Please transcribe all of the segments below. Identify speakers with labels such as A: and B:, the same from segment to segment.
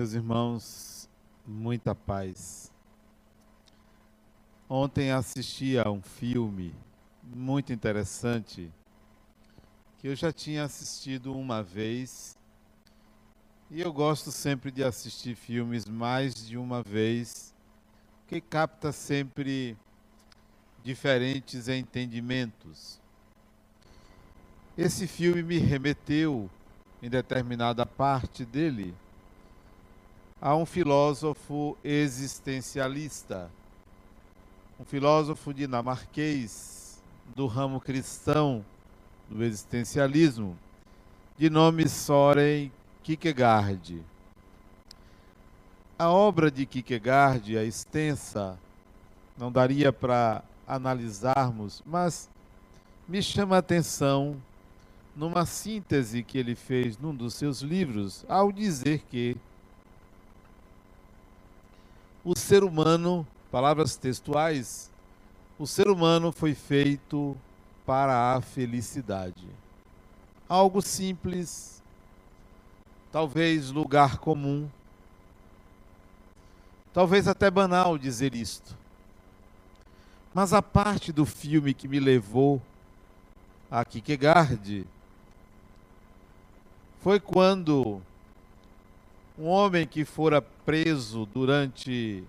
A: Meus irmãos, muita paz. Ontem assisti a um filme muito interessante que eu já tinha assistido uma vez e eu gosto sempre de assistir filmes mais de uma vez, que capta sempre diferentes entendimentos. Esse filme me remeteu, em determinada parte dele, a um filósofo existencialista, um filósofo dinamarquês do ramo cristão do existencialismo, de nome Soren Kierkegaard. A obra de Kierkegaard é extensa, não daria para analisarmos, mas me chama a atenção numa síntese que ele fez num dos seus livros, ao dizer que o ser humano, palavras textuais, o ser humano foi feito para a felicidade. Algo simples, talvez lugar comum, talvez até banal dizer isto. Mas a parte do filme que me levou a Kierkegaard foi quando um homem que fora preso durante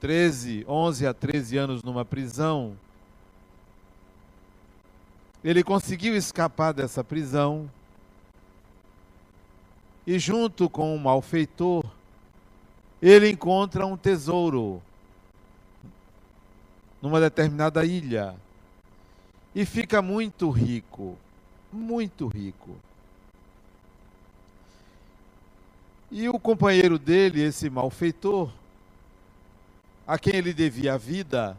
A: 13, 11 a 13 anos numa prisão, ele conseguiu escapar dessa prisão e, junto com um malfeitor, ele encontra um tesouro numa determinada ilha e fica muito rico, muito rico. E o companheiro dele, esse malfeitor, a quem ele devia a vida,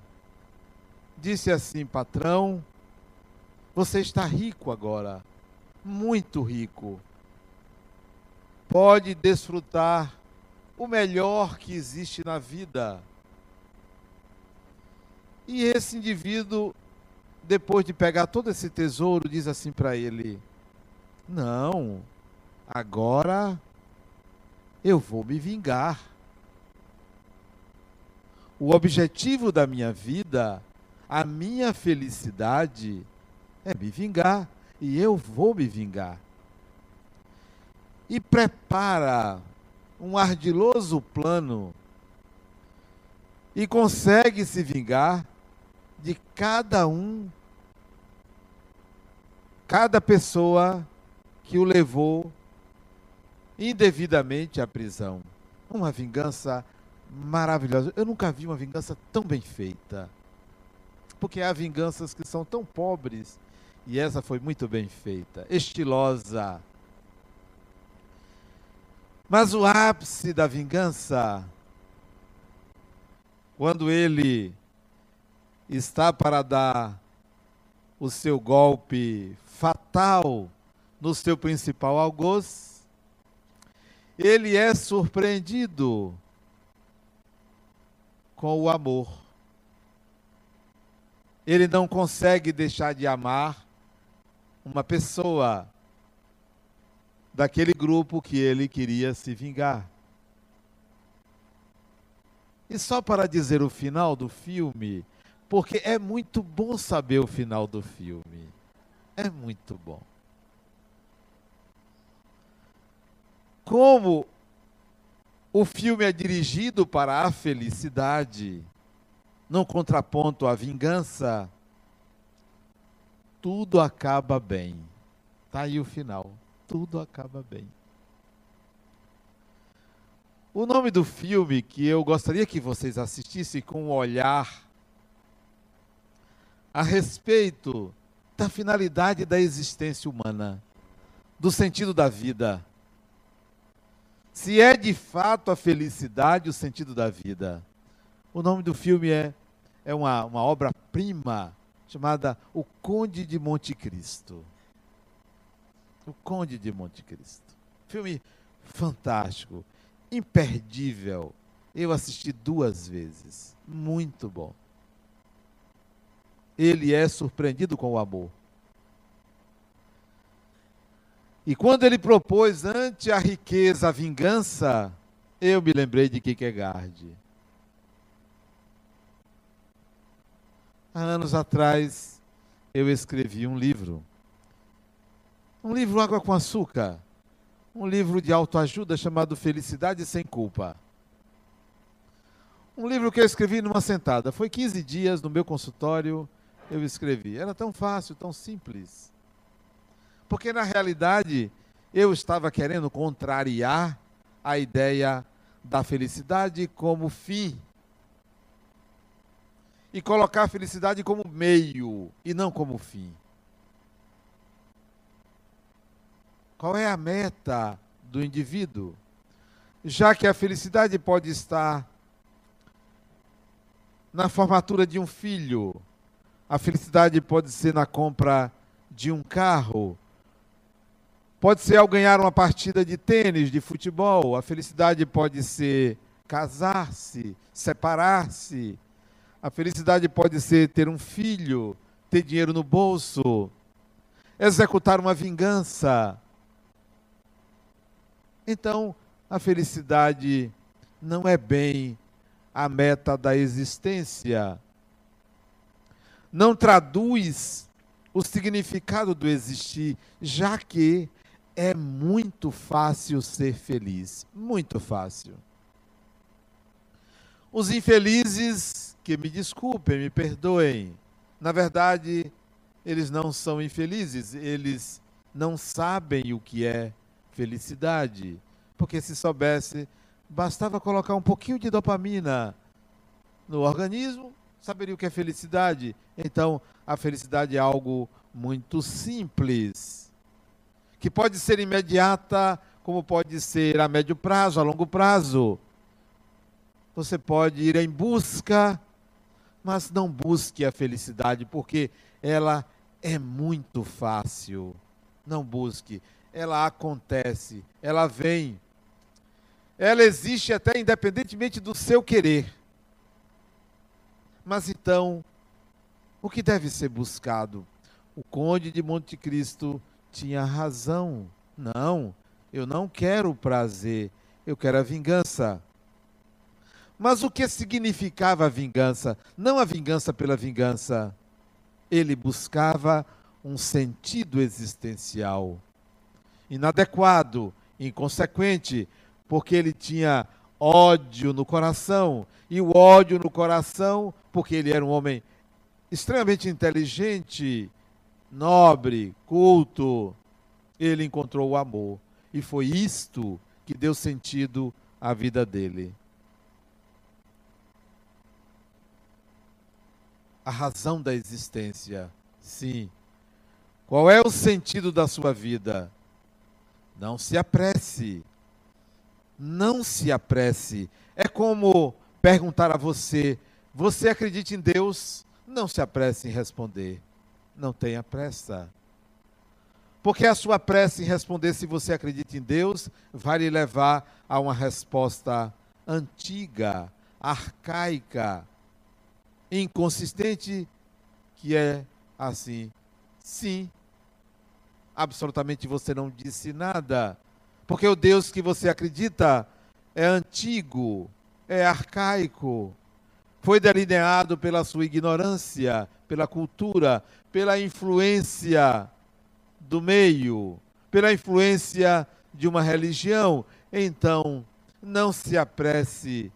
A: disse assim: Patrão, você está rico agora, muito rico. Pode desfrutar o melhor que existe na vida. E esse indivíduo, depois de pegar todo esse tesouro, diz assim para ele: Não, agora eu vou me vingar. O objetivo da minha vida, a minha felicidade, é me vingar. E eu vou me vingar. E prepara um ardiloso plano e consegue se vingar de cada um, cada pessoa que o levou indevidamente à prisão. Uma vingança maravilhosa. Eu nunca vi uma vingança tão bem feita. Porque há vinganças que são tão pobres e essa foi muito bem feita, estilosa. Mas o ápice da vingança, quando ele está para dar o seu golpe fatal no seu principal algoz, ele é surpreendido com o amor. Ele não consegue deixar de amar uma pessoa daquele grupo que ele queria se vingar. E só para dizer o final do filme, porque é muito bom saber o final do filme. É muito bom. Como o filme é dirigido para a felicidade, no contraponto à vingança, tudo acaba bem. Está aí o final. Tudo acaba bem. O nome do filme que eu gostaria que vocês assistissem com um olhar a respeito da finalidade da existência humana, do sentido da vida se é de fato a felicidade o sentido da vida. O nome do filme é, é uma, uma obra-prima chamada O Conde de Monte Cristo. O Conde de Monte Cristo. Filme fantástico, imperdível. Eu assisti duas vezes. Muito bom. Ele é surpreendido com o amor. E quando ele propôs ante a riqueza a vingança, eu me lembrei de Kierkegaard. Há anos atrás, eu escrevi um livro. Um livro Água com Açúcar. Um livro de autoajuda chamado Felicidade Sem Culpa. Um livro que eu escrevi numa sentada. Foi 15 dias no meu consultório, eu escrevi. Era tão fácil, tão simples. Porque na realidade, eu estava querendo contrariar a ideia da felicidade como fim e colocar a felicidade como meio e não como fim. Qual é a meta do indivíduo? Já que a felicidade pode estar na formatura de um filho, a felicidade pode ser na compra de um carro, pode ser ao ganhar uma partida de tênis, de futebol, a felicidade pode ser casar-se, separar-se, a felicidade pode ser ter um filho, ter dinheiro no bolso, executar uma vingança. Então, a felicidade não é bem a meta da existência. Não traduz o significado do existir, já que é muito fácil ser feliz. Muito fácil. Os infelizes que me desculpem, me perdoem. Na verdade, eles não são infelizes, eles não sabem o que é felicidade. Porque se soubesse, bastava colocar um pouquinho de dopamina no organismo, saberia o que é felicidade. Então, a felicidade é algo muito simples, que pode ser imediata, como pode ser a médio prazo, a longo prazo. Você pode ir em busca mas não busque a felicidade, porque ela é muito fácil. Não busque, ela acontece, ela vem. Ela existe até independentemente do seu querer. Mas então, o que deve ser buscado? O conde de Monte Cristo tinha razão. Não, eu não quero o prazer, eu quero a vingança. Mas o que significava a vingança? Não a vingança pela vingança. Ele buscava um sentido existencial inadequado, inconsequente, porque ele tinha ódio no coração. E o ódio no coração, porque ele era um homem extremamente inteligente, nobre, culto, ele encontrou o amor. E foi isto que deu sentido à vida dele. a razão da existência. Sim. Qual é o sentido da sua vida? Não se apresse. Não se apresse. É como perguntar a você: você acredita em Deus? Não se apresse em responder. Não tenha pressa. Porque a sua pressa em responder se você acredita em Deus vai lhe levar a uma resposta antiga, arcaica, inconsistente que é assim. Sim. Absolutamente você não disse nada. Porque o Deus que você acredita é antigo, é arcaico, foi delineado pela sua ignorância, pela cultura, pela influência do meio, pela influência de uma religião. Então, não se apresse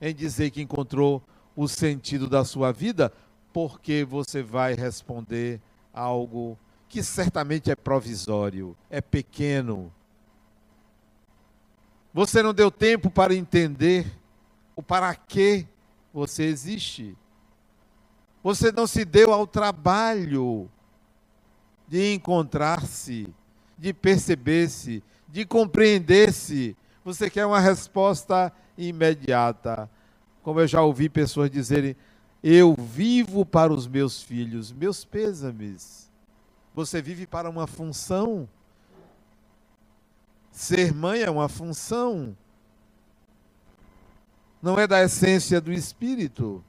A: em dizer que encontrou o sentido da sua vida, porque você vai responder algo que certamente é provisório, é pequeno. Você não deu tempo para entender o para que você existe. Você não se deu ao trabalho de encontrar-se, de perceber-se, de compreender-se. Você quer uma resposta imediata como eu já ouvi pessoas dizerem, eu vivo para os meus filhos, meus pêsames. Você vive para uma função. Ser mãe é uma função. Não é da essência do espírito.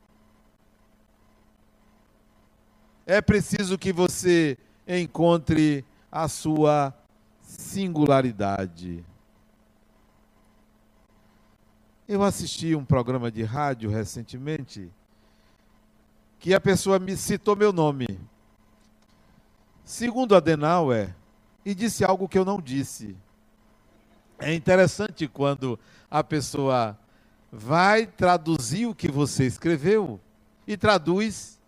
A: É preciso que você encontre a sua singularidade. Eu assisti um programa de rádio recentemente que a pessoa me citou meu nome. Segundo Adenauer, e disse algo que eu não disse. É interessante quando a pessoa vai traduzir o que você escreveu e traduz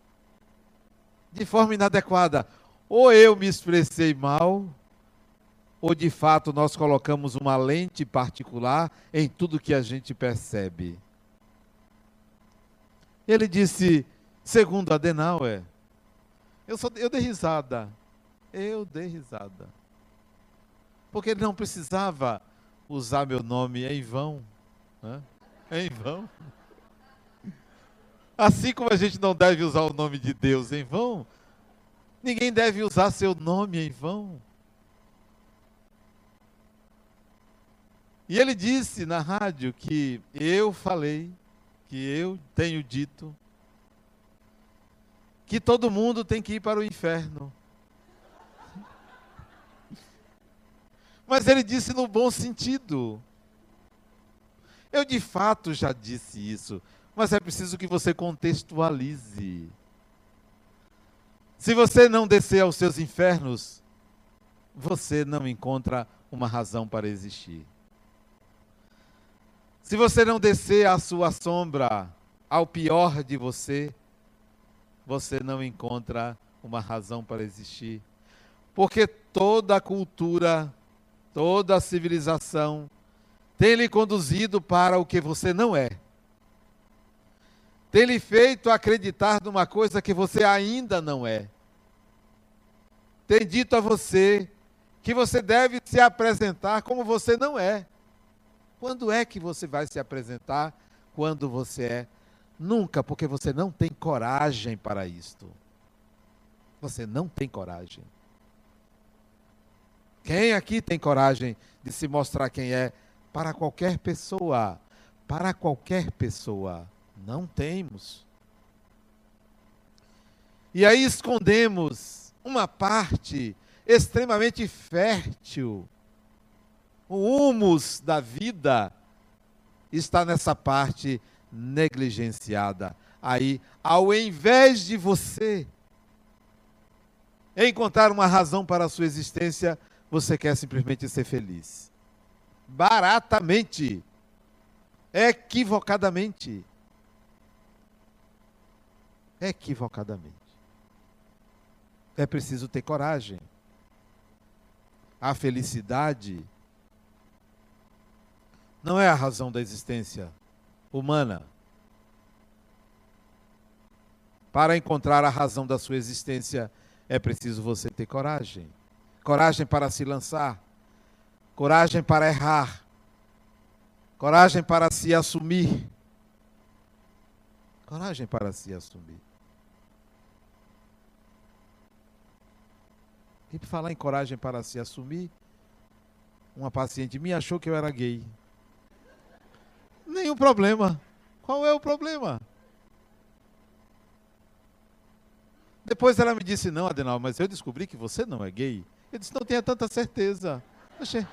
A: de forma inadequada. Ou eu me expressei mal, ou de fato nós colocamos uma lente particular em tudo que a gente percebe. Ele disse, segundo Adenauer, eu, só, eu dei risada. Eu dei risada. Porque ele não precisava usar meu nome em vão. Né? Em vão. Assim como a gente não deve usar o nome de Deus em vão, ninguém deve usar seu nome em vão. E ele disse na rádio que eu falei, que eu tenho dito, que todo mundo tem que ir para o inferno. Mas ele disse no bom sentido. Eu de fato já disse isso, mas é preciso que você contextualize. Se você não descer aos seus infernos, você não encontra uma razão para existir. Se você não descer à sua sombra, ao pior de você, você não encontra uma razão para existir. Porque toda cultura toda civilização tem lhe conduzido para o que você não é. Tem lhe feito acreditar numa coisa que você ainda não é. Tem dito a você que você deve se apresentar como você não é. Quando é que você vai se apresentar quando você é? Nunca, porque você não tem coragem para isto. Você não tem coragem. Quem aqui tem coragem de se mostrar quem é para qualquer pessoa? Para qualquer pessoa. Não temos. E aí escondemos uma parte extremamente fértil. O humus da vida está nessa parte negligenciada. Aí, ao invés de você encontrar uma razão para a sua existência, você quer simplesmente ser feliz. Baratamente. Equivocadamente. Equivocadamente. É preciso ter coragem. A felicidade não é a razão da existência humana. Para encontrar a razão da sua existência, é preciso você ter coragem coragem para se lançar, coragem para errar, coragem para se assumir. Coragem para se assumir. E para falar em coragem para se assumir, uma paciente me achou que eu era gay. Nenhum problema. Qual é o problema? Depois ela me disse: Não, Adenal, mas eu descobri que você não é gay. Eu disse, não tenha tanta certeza. Oxê.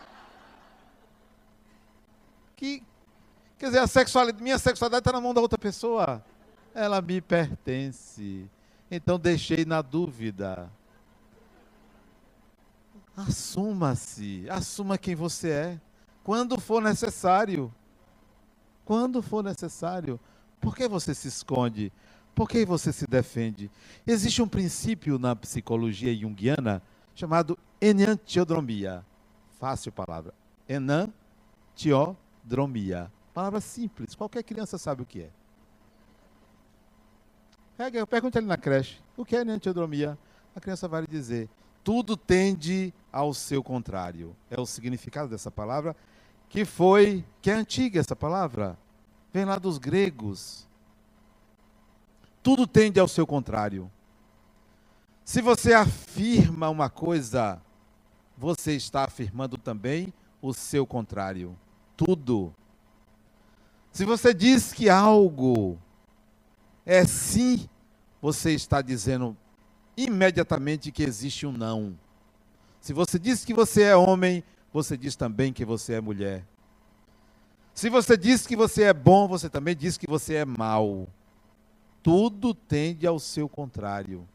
A: Que, quer dizer, a sexualidade, minha sexualidade está na mão da outra pessoa. Ela me pertence. Então deixei na dúvida. Assuma-se, assuma quem você é, quando for necessário. Quando for necessário. Por que você se esconde? Por que você se defende? Existe um princípio na psicologia junguiana chamado enantiodromia. Fácil palavra. Enantiodromia. Palavra simples, qualquer criança sabe o que é. Pergunte ali na creche, o que é enantiodromia? A criança vai dizer, tudo tende ao seu contrário. É o significado dessa palavra, que foi, que é antiga essa palavra, vem lá dos gregos. Tudo tende ao seu contrário. Se você afirma uma coisa, você está afirmando também o seu contrário. Tudo. Se você diz que algo é sim, você está dizendo imediatamente que existe um não. Se você diz que você é homem, você diz também que você é mulher. Se você diz que você é bom, você também diz que você é mau. Tudo tende ao seu contrário.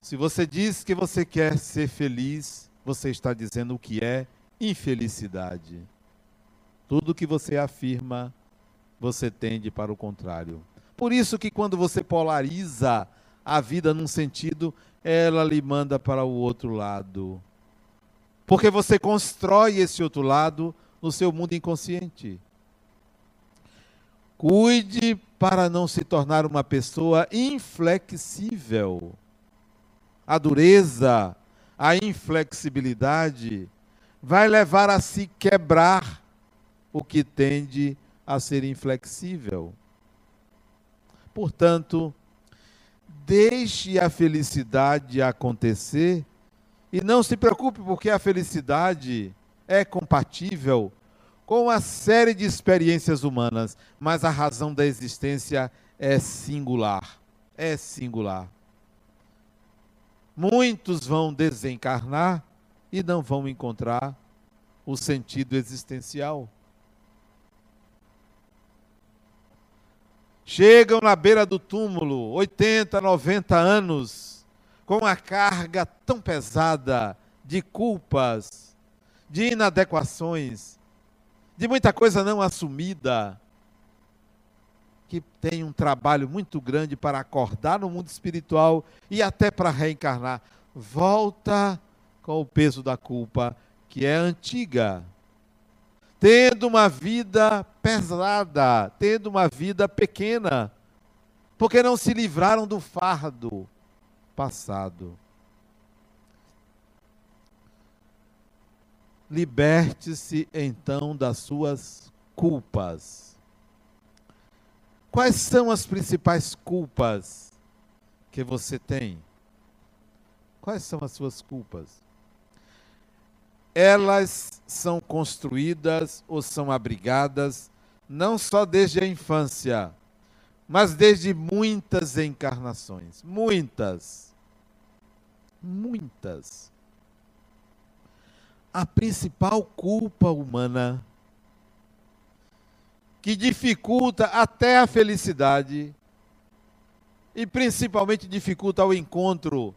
A: Se você diz que você quer ser feliz, você está dizendo o que é infelicidade. Tudo que você afirma, você tende para o contrário. Por isso que quando você polariza a vida num sentido, ela lhe manda para o outro lado. Porque você constrói esse outro lado no seu mundo inconsciente. Cuide para não se tornar uma pessoa inflexível. A dureza, a inflexibilidade vai levar a se quebrar o que tende a ser inflexível. Portanto, deixe a felicidade acontecer e não se preocupe, porque a felicidade é compatível com uma série de experiências humanas, mas a razão da existência é singular. É singular. Muitos vão desencarnar e não vão encontrar o sentido existencial. Chegam na beira do túmulo, 80, 90 anos, com a carga tão pesada de culpas, de inadequações, de muita coisa não assumida, que tem um trabalho muito grande para acordar no mundo espiritual e até para reencarnar. Volta com o peso da culpa, que é antiga. Tendo uma vida pesada, tendo uma vida pequena, porque não se livraram do fardo passado. Liberte-se então das suas culpas. Quais são as principais culpas que você tem? Quais são as suas culpas? Elas são construídas ou são abrigadas não só desde a infância, mas desde muitas encarnações muitas muitas. A principal culpa humana que dificulta até a felicidade e principalmente dificulta o encontro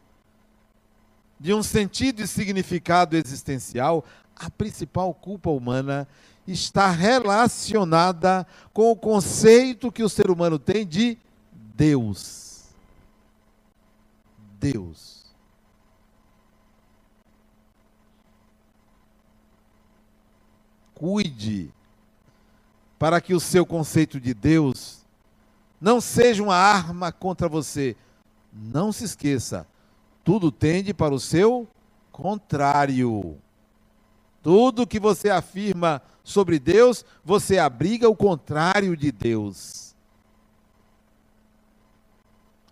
A: de um sentido e significado existencial, a principal culpa humana está relacionada com o conceito que o ser humano tem de Deus. Deus. cuide para que o seu conceito de Deus não seja uma arma contra você. Não se esqueça, tudo tende para o seu contrário. Tudo que você afirma sobre Deus, você abriga o contrário de Deus.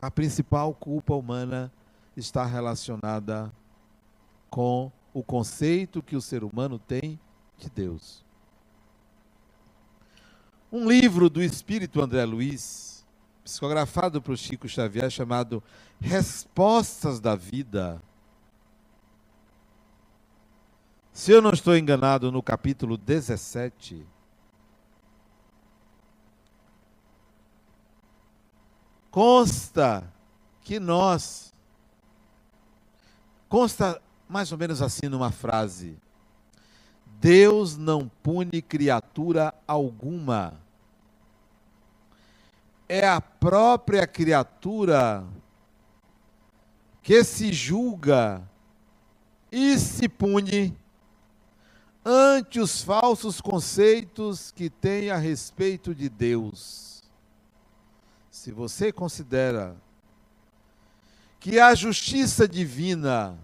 A: A principal culpa humana está relacionada com o conceito que o ser humano tem de Deus. Um livro do espírito André Luiz, psicografado por Chico Xavier, chamado Respostas da Vida. Se eu não estou enganado, no capítulo 17, consta que nós, consta mais ou menos assim numa frase, Deus não pune criatura alguma. É a própria criatura que se julga e se pune ante os falsos conceitos que tem a respeito de Deus. Se você considera que a justiça divina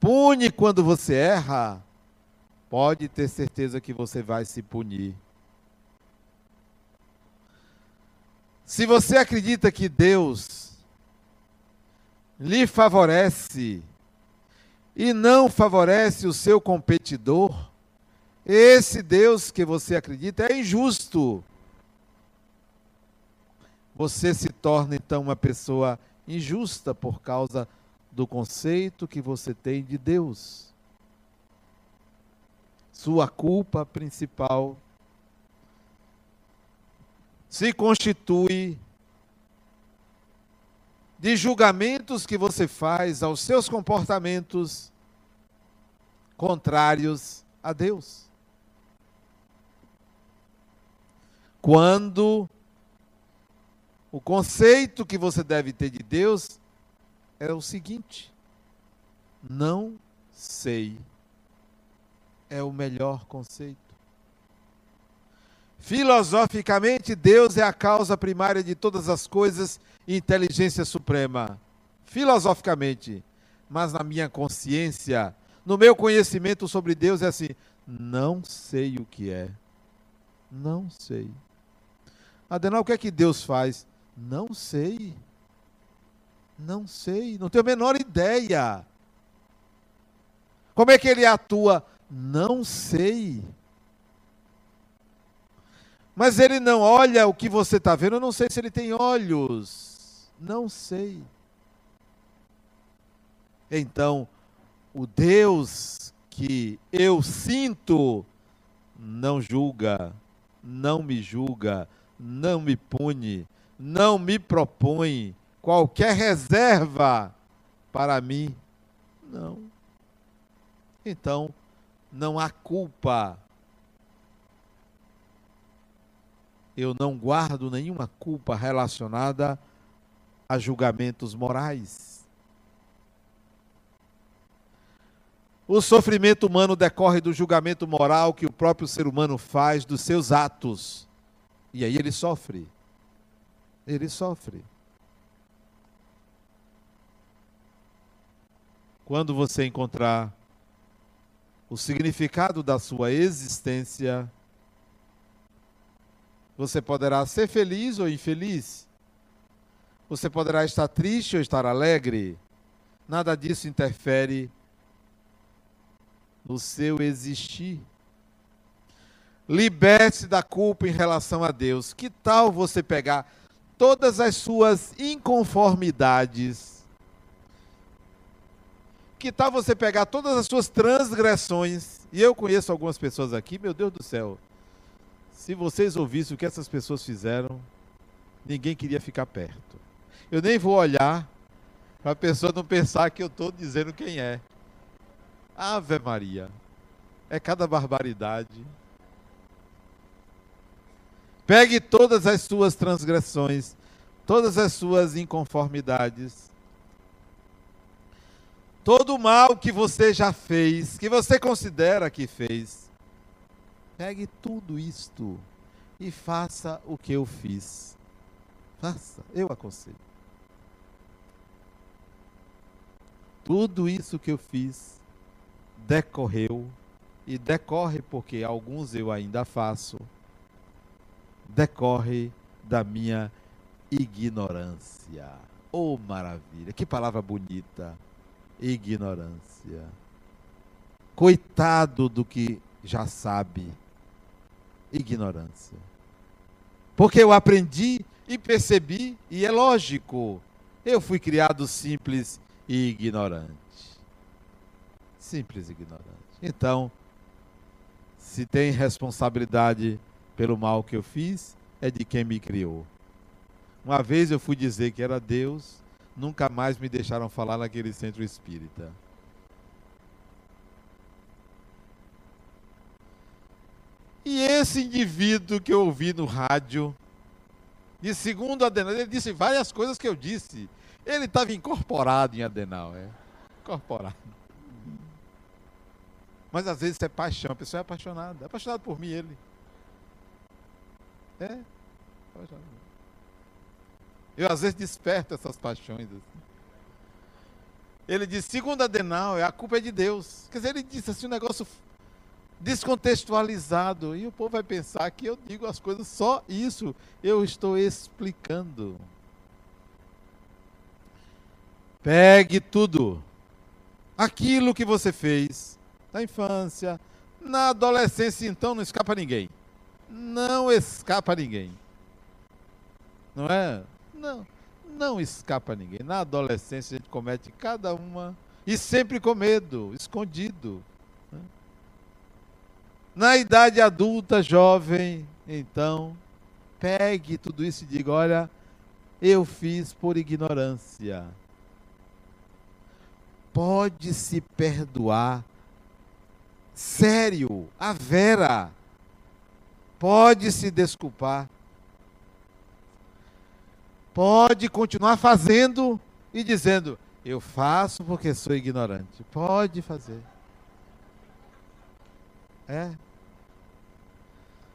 A: pune quando você erra, pode ter certeza que você vai se punir. Se você acredita que Deus lhe favorece e não favorece o seu competidor, esse Deus que você acredita é injusto. Você se torna então uma pessoa injusta por causa do conceito que você tem de Deus. sua culpa principal, se constitui de julgamentos que você faz aos seus comportamentos contrários a Deus. Quando o conceito que você deve ter de Deus é o seguinte: não sei. É o melhor conceito. Filosoficamente, Deus é a causa primária de todas as coisas e inteligência suprema. Filosoficamente. Mas na minha consciência, no meu conhecimento sobre Deus, é assim: não sei o que é. Não sei. Adenal, o que é que Deus faz? Não sei. Não sei. Não tenho a menor ideia. Como é que ele atua? Não sei. Mas ele não olha o que você está vendo. Eu não sei se ele tem olhos. Não sei. Então, o Deus que eu sinto não julga, não me julga, não me pune, não me propõe qualquer reserva para mim. Não. Então, não há culpa. Eu não guardo nenhuma culpa relacionada a julgamentos morais. O sofrimento humano decorre do julgamento moral que o próprio ser humano faz dos seus atos. E aí ele sofre. Ele sofre. Quando você encontrar o significado da sua existência, você poderá ser feliz ou infeliz. Você poderá estar triste ou estar alegre. Nada disso interfere no seu existir. Liberte-se da culpa em relação a Deus. Que tal você pegar todas as suas inconformidades? Que tal você pegar todas as suas transgressões? E eu conheço algumas pessoas aqui, meu Deus do céu. Se vocês ouvissem o que essas pessoas fizeram, ninguém queria ficar perto. Eu nem vou olhar para a pessoa não pensar que eu estou dizendo quem é. Ave Maria. É cada barbaridade. Pegue todas as suas transgressões, todas as suas inconformidades, todo o mal que você já fez, que você considera que fez. Pegue tudo isto e faça o que eu fiz. Faça, eu aconselho. Tudo isso que eu fiz decorreu e decorre porque alguns eu ainda faço, decorre da minha ignorância. Oh, maravilha! Que palavra bonita! Ignorância. Coitado do que já sabe. Ignorância. Porque eu aprendi e percebi, e é lógico, eu fui criado simples e ignorante. Simples e ignorante. Então, se tem responsabilidade pelo mal que eu fiz, é de quem me criou. Uma vez eu fui dizer que era Deus, nunca mais me deixaram falar naquele centro espírita. E esse indivíduo que eu ouvi no rádio, de segundo Adenal, ele disse várias coisas que eu disse. Ele estava incorporado em Adenal, é. Incorporado. Mas às vezes é paixão, a pessoa é apaixonada. É apaixonado por mim, ele. É. Apaixonado. Eu às vezes desperto essas paixões. Assim. Ele disse, segundo Adenal, a culpa é de Deus. Quer dizer, ele disse assim um negócio descontextualizado. E o povo vai pensar que eu digo as coisas só isso. Eu estou explicando. Pegue tudo. Aquilo que você fez na infância, na adolescência, então não escapa ninguém. Não escapa ninguém. Não é? Não, não escapa ninguém. Na adolescência a gente comete cada uma e sempre com medo, escondido. Na idade adulta, jovem, então, pegue tudo isso e diga: olha, eu fiz por ignorância. Pode se perdoar. Sério, a Vera. Pode se desculpar. Pode continuar fazendo e dizendo: Eu faço porque sou ignorante. Pode fazer. É.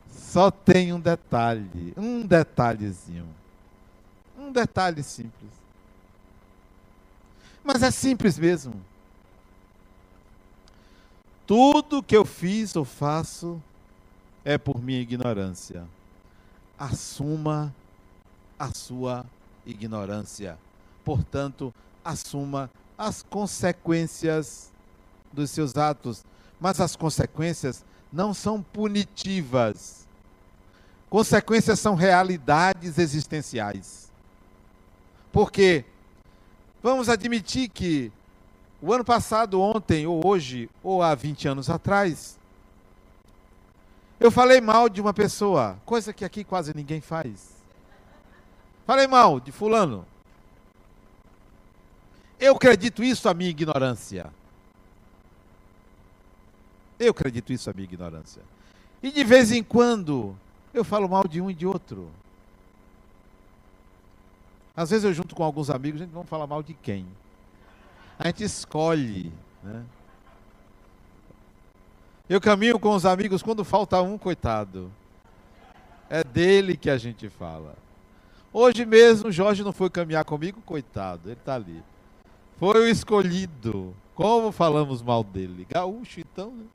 A: Só tem um detalhe, um detalhezinho. Um detalhe simples. Mas é simples mesmo. Tudo que eu fiz ou faço é por minha ignorância. Assuma a sua ignorância. Portanto, assuma as consequências dos seus atos. Mas as consequências não são punitivas. Consequências são realidades existenciais. Porque vamos admitir que o ano passado, ontem, ou hoje, ou há 20 anos atrás, eu falei mal de uma pessoa, coisa que aqui quase ninguém faz. Falei mal de fulano. Eu acredito isso à minha ignorância. Eu acredito isso à minha ignorância. E de vez em quando eu falo mal de um e de outro. Às vezes eu junto com alguns amigos, a gente não fala mal de quem. A gente escolhe, né? Eu caminho com os amigos quando falta um, coitado. É dele que a gente fala. Hoje mesmo, Jorge não foi caminhar comigo, coitado, ele está ali. Foi o escolhido. Como falamos mal dele? Gaúcho, então, né?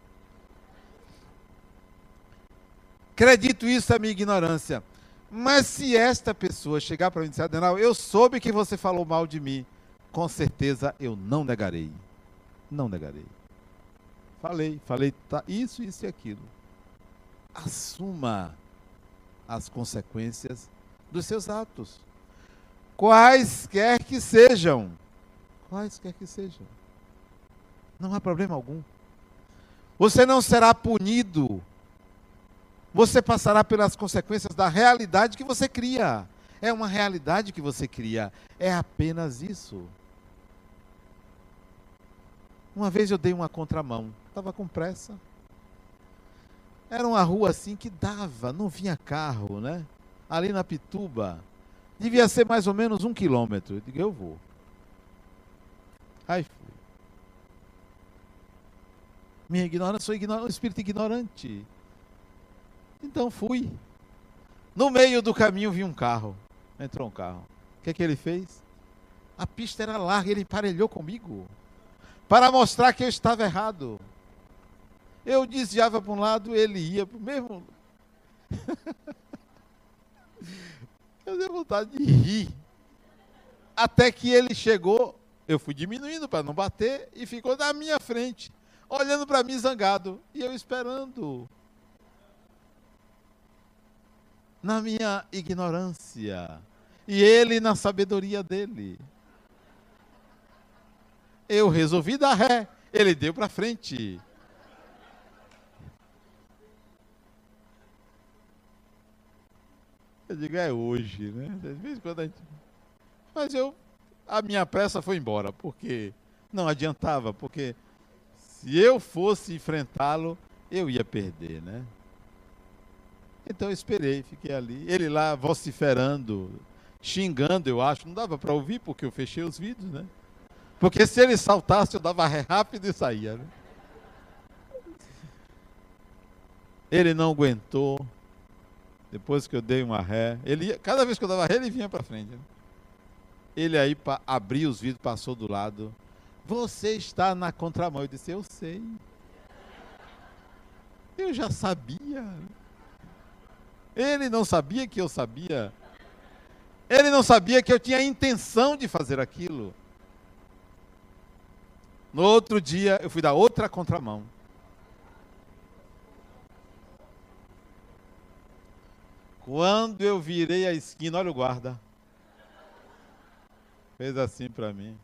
A: Acredito isso a minha ignorância. Mas se esta pessoa chegar para mim e dizer, Adenal, eu soube que você falou mal de mim, com certeza eu não negarei. Não negarei. Falei, falei tá, isso, isso e aquilo. Assuma as consequências dos seus atos. Quaisquer que sejam. Quaisquer que sejam. Não há problema algum. Você não será punido. Você passará pelas consequências da realidade que você cria. É uma realidade que você cria. É apenas isso. Uma vez eu dei uma contramão. Estava com pressa. Era uma rua assim que dava, não vinha carro, né? ali na Pituba, devia ser mais ou menos um quilômetro. Eu digo, eu vou. Aí fui. Minha ignorância, sou ignorante, um espírito ignorante. Então fui. No meio do caminho vi um carro. Entrou um carro. O que, é que ele fez? A pista era larga, ele emparelhou comigo. Para mostrar que eu estava errado. Eu desviava para um lado, ele ia para o mesmo. Eu dei vontade de rir. Até que ele chegou, eu fui diminuindo para não bater e ficou na minha frente, olhando para mim zangado. E eu esperando. Na minha ignorância. E ele na sabedoria dele. Eu resolvi dar ré. Ele deu para frente. Eu digo, é hoje, né? Quando a gente... Mas eu, a minha pressa foi embora, porque não adiantava, porque se eu fosse enfrentá-lo, eu ia perder, né? Então eu esperei, fiquei ali. Ele lá vociferando, xingando, eu acho. Não dava para ouvir porque eu fechei os vídeos, né? Porque se ele saltasse, eu dava ré rápido e saía, né? Ele não aguentou, depois que eu dei uma ré, ele ia, cada vez que eu dava ré, ele vinha para frente. Né? Ele aí abriu os vidros, passou do lado. Você está na contramão. Eu disse, eu sei. Eu já sabia. Ele não sabia que eu sabia. Ele não sabia que eu tinha a intenção de fazer aquilo. No outro dia, eu fui dar outra contramão. Quando eu virei a esquina, olha o guarda. Fez assim para mim.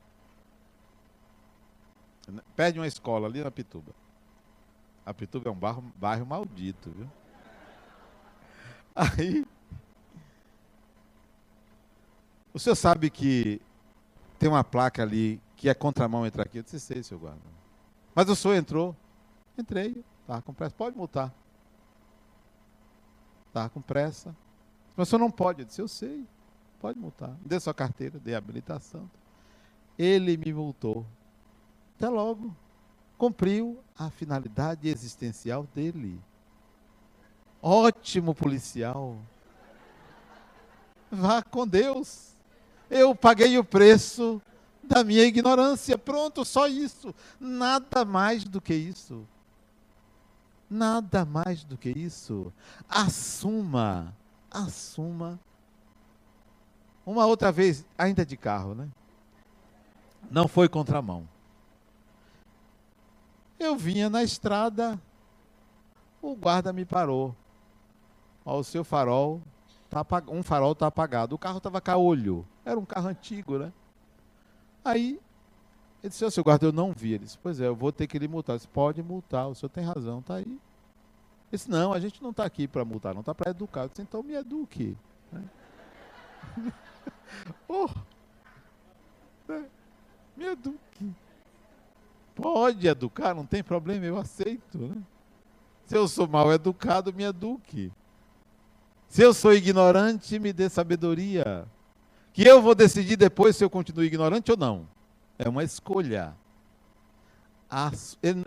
A: Pede uma escola ali na Pituba. A Pituba é um bairro, bairro maldito, viu? Aí. O senhor sabe que tem uma placa ali que é contramão entrar aqui. Eu disse, sei, seu guarda. Mas o senhor entrou? Entrei, estava com pressa. Pode multar. Estava com pressa. Mas o senhor não pode. Eu disse, eu sei. Pode multar. Dê sua carteira, dê habilitação. Ele me multou. Até logo. Cumpriu a finalidade existencial dele. Ótimo policial. Vá com Deus. Eu paguei o preço da minha ignorância. Pronto, só isso. Nada mais do que isso. Nada mais do que isso. Assuma, assuma. Uma outra vez, ainda de carro, né? Não foi contramão. Eu vinha na estrada, o guarda me parou. Ó, o seu farol, tá, um farol está apagado. O carro estava caolho. Era um carro antigo, né? Aí, ele disse, oh, seu guarda, eu não vi. Ele disse, pois é, eu vou ter que lhe multar. Eu disse, pode multar, o senhor tem razão, tá aí. Ele disse, não, a gente não está aqui para multar, não está para educar. Eu disse, então me eduque. oh, me eduque. Pode educar, não tem problema, eu aceito. Né? Se eu sou mal educado, me eduque. Se eu sou ignorante, me dê sabedoria. Que eu vou decidir depois se eu continuo ignorante ou não. É uma escolha.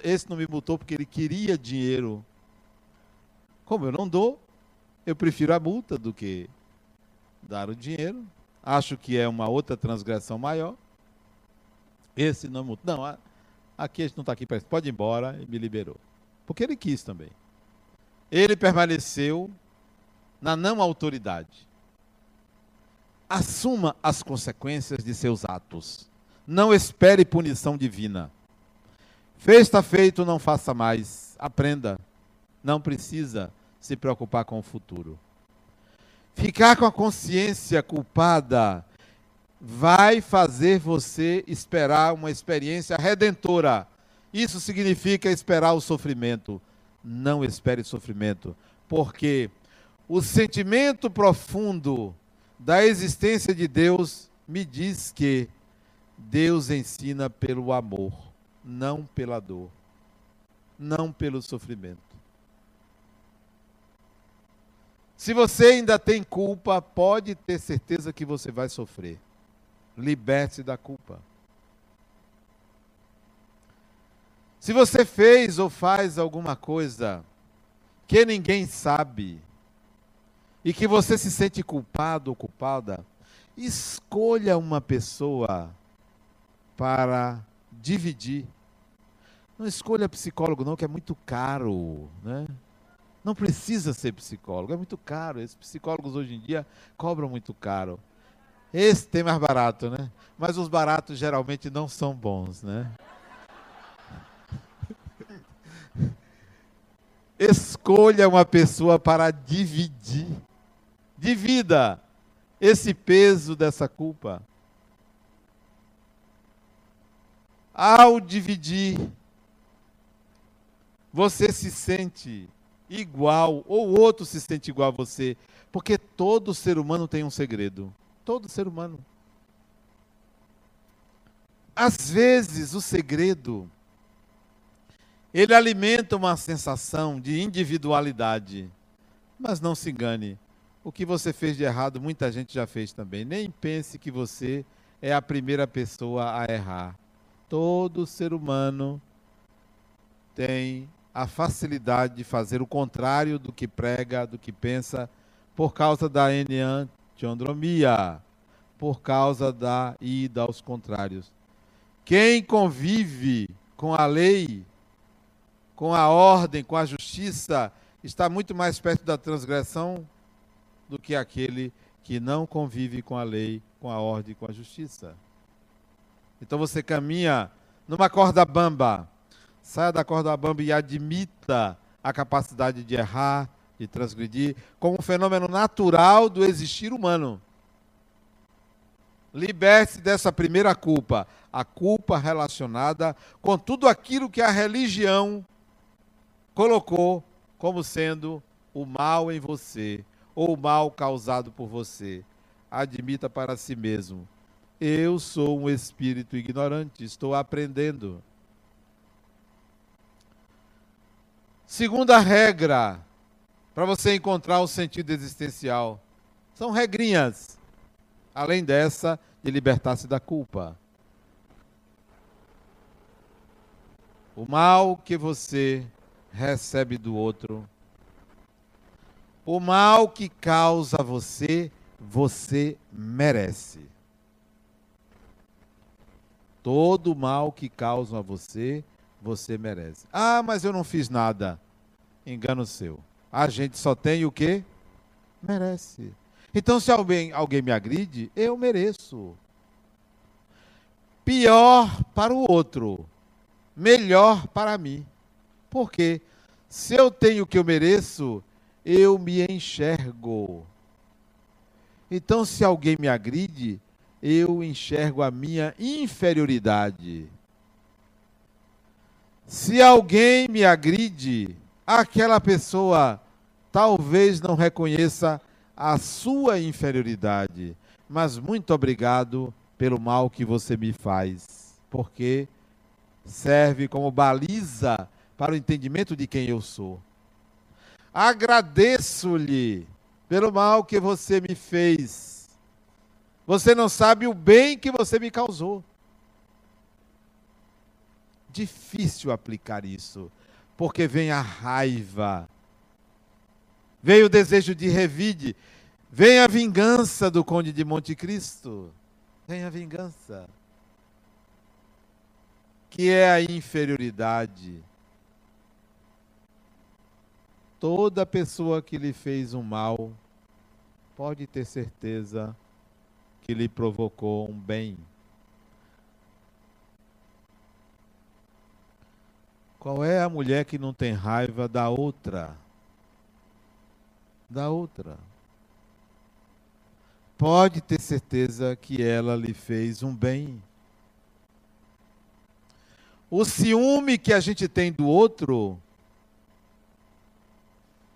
A: Esse não me multou porque ele queria dinheiro. Como eu não dou, eu prefiro a multa do que dar o dinheiro. Acho que é uma outra transgressão maior. Esse não multou. Não, aqui a gente não está aqui para isso. Pode ir embora e me liberou. Porque ele quis também. Ele permaneceu na não autoridade. Assuma as consequências de seus atos. Não espere punição divina. Fez está feito, não faça mais. Aprenda. Não precisa se preocupar com o futuro. Ficar com a consciência culpada vai fazer você esperar uma experiência redentora. Isso significa esperar o sofrimento. Não espere sofrimento, porque o sentimento profundo da existência de Deus me diz que Deus ensina pelo amor, não pela dor, não pelo sofrimento. Se você ainda tem culpa, pode ter certeza que você vai sofrer. Liberte-se da culpa. Se você fez ou faz alguma coisa que ninguém sabe, e que você se sente culpado ou culpada, escolha uma pessoa para dividir. Não escolha psicólogo não, que é muito caro, né? Não precisa ser psicólogo, é muito caro. Esses psicólogos hoje em dia cobram muito caro. Esse tem mais barato, né? Mas os baratos geralmente não são bons, né? Escolha uma pessoa para dividir Divida esse peso dessa culpa. Ao dividir, você se sente igual, ou outro se sente igual a você, porque todo ser humano tem um segredo. Todo ser humano. Às vezes, o segredo ele alimenta uma sensação de individualidade. Mas não se engane, o que você fez de errado, muita gente já fez também. Nem pense que você é a primeira pessoa a errar. Todo ser humano tem a facilidade de fazer o contrário do que prega, do que pensa, por causa da enantiondromia, por causa da ida aos contrários. Quem convive com a lei, com a ordem, com a justiça, está muito mais perto da transgressão do que aquele que não convive com a lei, com a ordem, com a justiça. Então você caminha numa corda bamba. Saia da corda bamba e admita a capacidade de errar, de transgredir, como um fenômeno natural do existir humano. Liberte-se dessa primeira culpa, a culpa relacionada com tudo aquilo que a religião colocou como sendo o mal em você, ou mal causado por você. Admita para si mesmo: eu sou um espírito ignorante, estou aprendendo. Segunda regra para você encontrar o sentido existencial são regrinhas. Além dessa, de libertar-se da culpa. O mal que você recebe do outro, o mal que causa a você, você merece. Todo mal que causam a você, você merece. Ah, mas eu não fiz nada. Engano seu. A gente só tem o que? Merece. Então, se alguém, alguém me agride, eu mereço. Pior para o outro, melhor para mim. Porque se eu tenho o que eu mereço, eu me enxergo. Então, se alguém me agride, eu enxergo a minha inferioridade. Se alguém me agride, aquela pessoa talvez não reconheça a sua inferioridade, mas muito obrigado pelo mal que você me faz, porque serve como baliza para o entendimento de quem eu sou. Agradeço-lhe pelo mal que você me fez. Você não sabe o bem que você me causou. Difícil aplicar isso, porque vem a raiva, vem o desejo de revide, vem a vingança do Conde de Monte Cristo, vem a vingança, que é a inferioridade Toda pessoa que lhe fez um mal, pode ter certeza que lhe provocou um bem. Qual é a mulher que não tem raiva da outra? Da outra. Pode ter certeza que ela lhe fez um bem. O ciúme que a gente tem do outro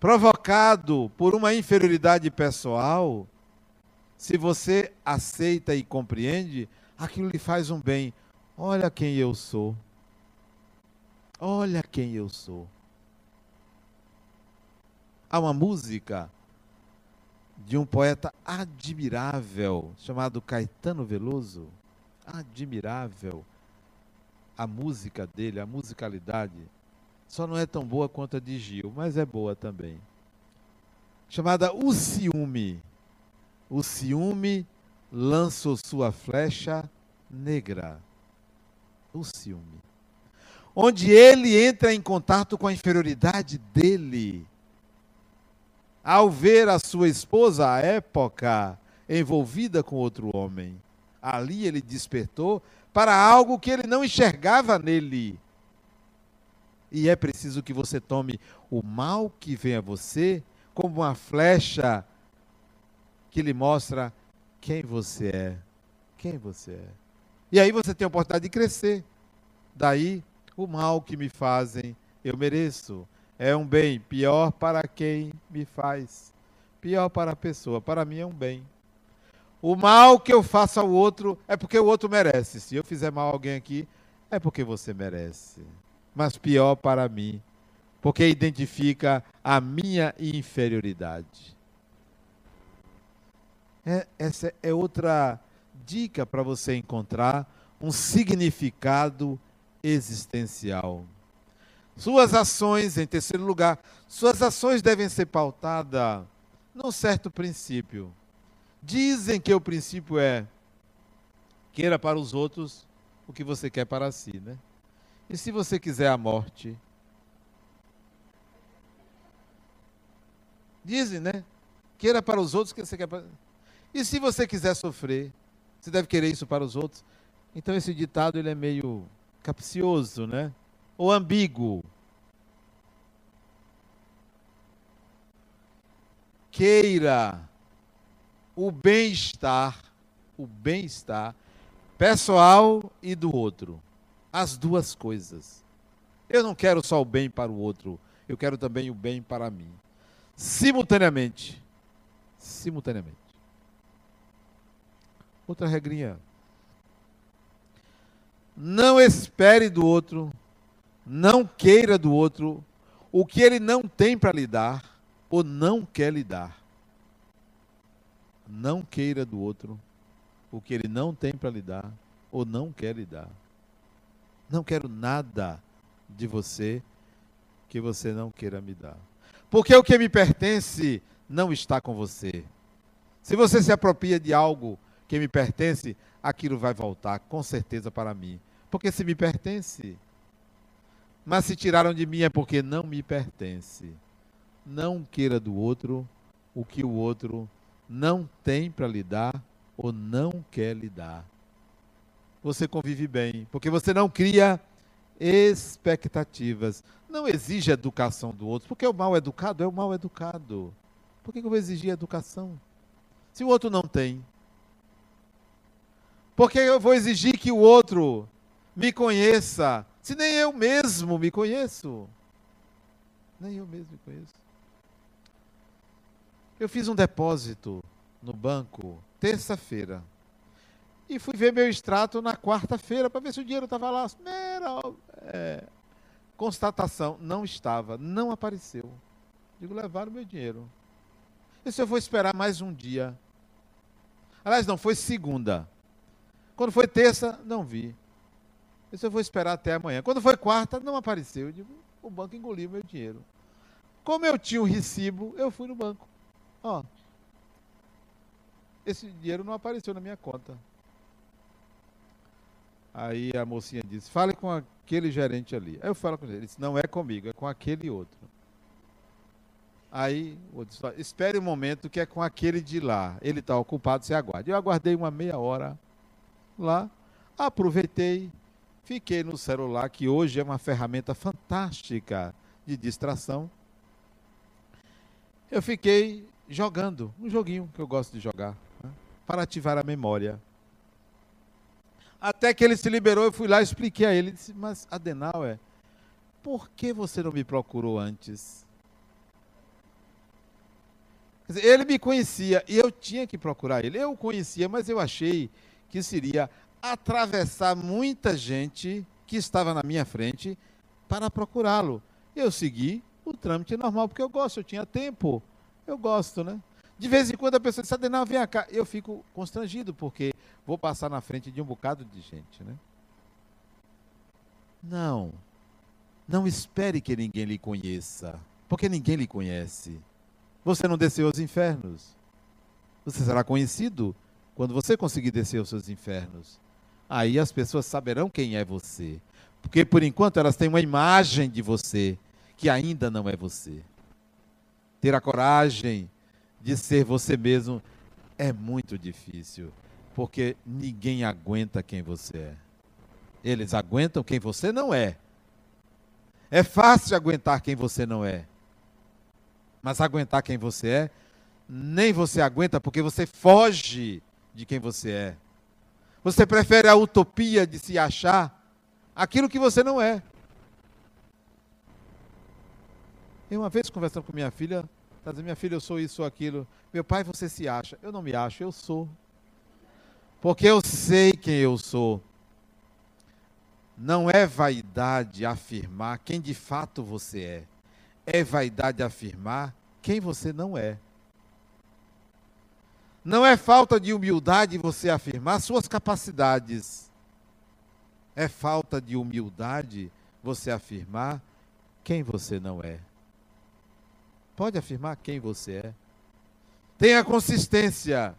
A: provocado por uma inferioridade pessoal, se você aceita e compreende, aquilo lhe faz um bem. Olha quem eu sou. Olha quem eu sou. Há uma música de um poeta admirável chamado Caetano Veloso. Admirável. A música dele, a musicalidade só não é tão boa quanto a de Gil, mas é boa também. Chamada O Ciúme. O ciúme lançou sua flecha negra. O ciúme. Onde ele entra em contato com a inferioridade dele. Ao ver a sua esposa, à época, envolvida com outro homem. Ali ele despertou para algo que ele não enxergava nele e é preciso que você tome o mal que vem a você como uma flecha que lhe mostra quem você é. Quem você é. E aí você tem a oportunidade de crescer. Daí, o mal que me fazem, eu mereço. É um bem pior para quem me faz. Pior para a pessoa. Para mim é um bem. O mal que eu faço ao outro é porque o outro merece. Se eu fizer mal a alguém aqui, é porque você merece mas pior para mim, porque identifica a minha inferioridade. É, essa é outra dica para você encontrar um significado existencial. Suas ações, em terceiro lugar, suas ações devem ser pautadas num certo princípio. Dizem que o princípio é queira para os outros o que você quer para si, né? E se você quiser a morte? Dizem, né? Queira para os outros que você quer para. E se você quiser sofrer, você deve querer isso para os outros. Então esse ditado ele é meio capcioso, né? Ou ambíguo. Queira o bem-estar, o bem-estar pessoal e do outro as duas coisas. Eu não quero só o bem para o outro, eu quero também o bem para mim. Simultaneamente. Simultaneamente. Outra regrinha. Não espere do outro, não queira do outro o que ele não tem para lhe dar ou não quer lhe dar. Não queira do outro o que ele não tem para lhe dar ou não quer lhe dar. Não quero nada de você que você não queira me dar. Porque o que me pertence não está com você. Se você se apropria de algo que me pertence, aquilo vai voltar com certeza para mim. Porque se me pertence. Mas se tiraram de mim é porque não me pertence. Não queira do outro o que o outro não tem para lhe dar ou não quer lhe dar. Você convive bem, porque você não cria expectativas. Não exige educação do outro, porque o mal educado é o mal educado. Por que eu vou exigir educação? Se o outro não tem. Por que eu vou exigir que o outro me conheça, se nem eu mesmo me conheço? Nem eu mesmo me conheço. Eu fiz um depósito no banco terça-feira. E fui ver meu extrato na quarta-feira para ver se o dinheiro estava lá. Mera é, constatação, não estava, não apareceu. Digo, levaram meu dinheiro. E se eu vou esperar mais um dia? Aliás, não, foi segunda. Quando foi terça, não vi. E se eu vou esperar até amanhã? Quando foi quarta, não apareceu. Eu digo, o banco engoliu meu dinheiro. Como eu tinha o recibo, eu fui no banco. Ó, esse dinheiro não apareceu na minha conta. Aí a mocinha disse: fale com aquele gerente ali. Aí eu falo com ele: ele disse, não é comigo, é com aquele outro. Aí eu disse: espere um momento que é com aquele de lá. Ele está ocupado, você aguarde. Eu aguardei uma meia hora lá, aproveitei, fiquei no celular, que hoje é uma ferramenta fantástica de distração. Eu fiquei jogando, um joguinho que eu gosto de jogar, né, para ativar a memória. Até que ele se liberou, eu fui lá e expliquei a ele. Ele disse, mas Adenauer, por que você não me procurou antes? Dizer, ele me conhecia e eu tinha que procurar ele. Eu o conhecia, mas eu achei que seria atravessar muita gente que estava na minha frente para procurá-lo. Eu segui o trâmite normal, porque eu gosto, eu tinha tempo. Eu gosto, né? De vez em quando a pessoa diz, Adenal, vem cá. Eu fico constrangido, porque vou passar na frente de um bocado de gente, né? Não. Não espere que ninguém lhe conheça, porque ninguém lhe conhece. Você não desceu aos infernos. Você será conhecido quando você conseguir descer aos seus infernos. Aí as pessoas saberão quem é você. Porque por enquanto elas têm uma imagem de você que ainda não é você. Ter a coragem de ser você mesmo é muito difícil, porque ninguém aguenta quem você é. Eles aguentam quem você não é. É fácil aguentar quem você não é. Mas aguentar quem você é, nem você aguenta porque você foge de quem você é. Você prefere a utopia de se achar aquilo que você não é. Eu uma vez conversando com minha filha, Está dizendo, minha filha, eu sou isso ou aquilo. Meu pai, você se acha. Eu não me acho, eu sou. Porque eu sei quem eu sou. Não é vaidade afirmar quem de fato você é. É vaidade afirmar quem você não é. Não é falta de humildade você afirmar suas capacidades. É falta de humildade você afirmar quem você não é. Pode afirmar quem você é. Tenha consistência.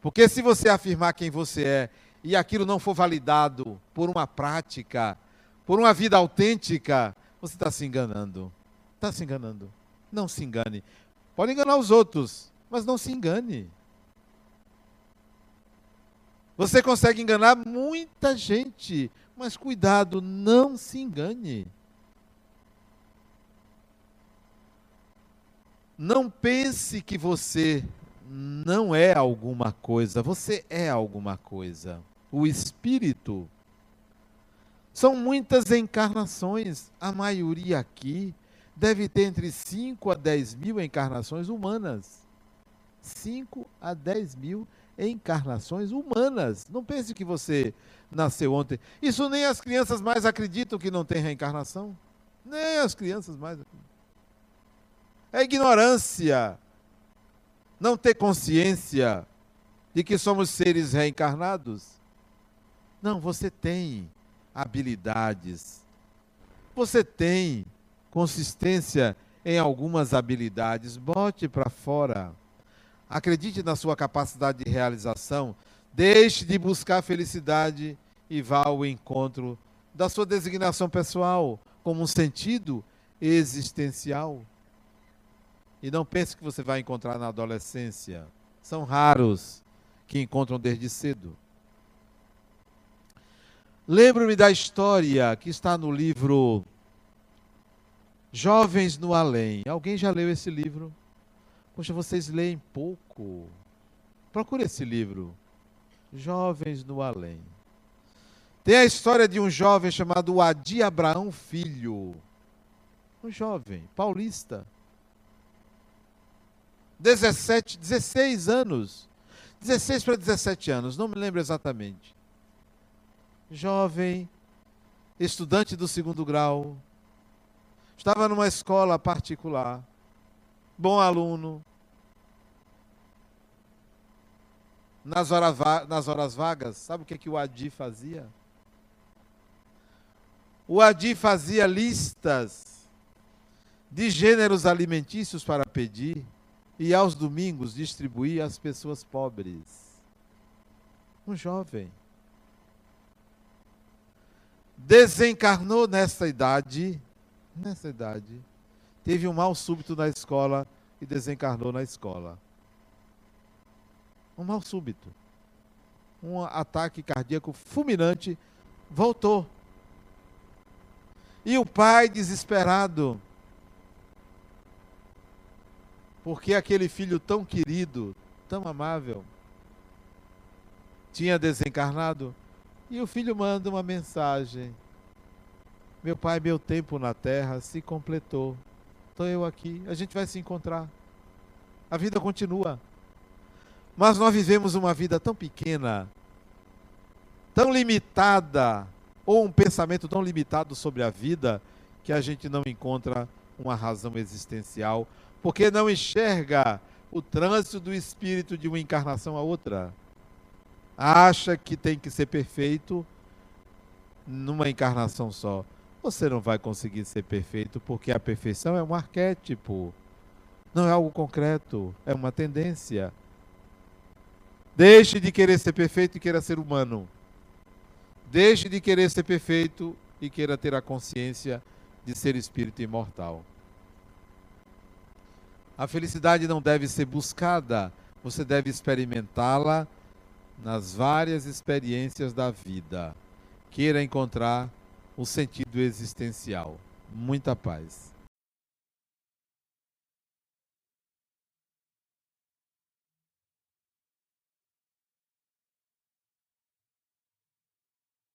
A: Porque se você afirmar quem você é e aquilo não for validado por uma prática, por uma vida autêntica, você está se enganando. Está se enganando. Não se engane. Pode enganar os outros, mas não se engane. Você consegue enganar muita gente, mas cuidado, não se engane. Não pense que você não é alguma coisa, você é alguma coisa. O espírito. São muitas encarnações, a maioria aqui deve ter entre 5 a 10 mil encarnações humanas. 5 a 10 mil encarnações humanas. Não pense que você nasceu ontem. Isso nem as crianças mais acreditam que não tem reencarnação. Nem as crianças mais. É ignorância. Não ter consciência de que somos seres reencarnados. Não, você tem habilidades. Você tem consistência em algumas habilidades. Bote para fora. Acredite na sua capacidade de realização. Deixe de buscar felicidade e vá ao encontro da sua designação pessoal como um sentido existencial. E não pense que você vai encontrar na adolescência. São raros que encontram desde cedo. Lembro-me da história que está no livro Jovens no Além. Alguém já leu esse livro? Poxa, vocês leem pouco. Procure esse livro. Jovens no Além. Tem a história de um jovem chamado Adi Abraão Filho. Um jovem paulista. 17, 16 anos. 16 para 17 anos, não me lembro exatamente. Jovem, estudante do segundo grau, estava numa escola particular, bom aluno. Nas, hora nas horas vagas, sabe o que, é que o Adi fazia? O Adi fazia listas de gêneros alimentícios para pedir e aos domingos distribuía às pessoas pobres. Um jovem. Desencarnou nessa idade, nessa idade, teve um mal súbito na escola e desencarnou na escola. Um mal súbito. Um ataque cardíaco fulminante voltou. E o pai, desesperado, porque aquele filho tão querido, tão amável, tinha desencarnado, e o filho manda uma mensagem: Meu pai, meu tempo na terra se completou. Estou eu aqui, a gente vai se encontrar. A vida continua. Mas nós vivemos uma vida tão pequena, tão limitada, ou um pensamento tão limitado sobre a vida, que a gente não encontra uma razão existencial porque não enxerga o trânsito do espírito de uma encarnação a outra. Acha que tem que ser perfeito numa encarnação só. Você não vai conseguir ser perfeito porque a perfeição é um arquétipo, não é algo concreto, é uma tendência. Deixe de querer ser perfeito e queira ser humano. Deixe de querer ser perfeito e queira ter a consciência de ser espírito imortal. A felicidade não deve ser buscada, você deve experimentá-la nas várias experiências da vida. Queira encontrar o sentido existencial. Muita paz.